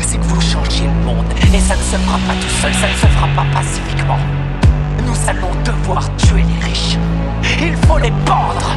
c'est que vous changiez le monde. Et ça ne se fera pas tout seul, ça ne se fera pas pacifiquement. Nous allons devoir tuer les riches. Il faut les pendre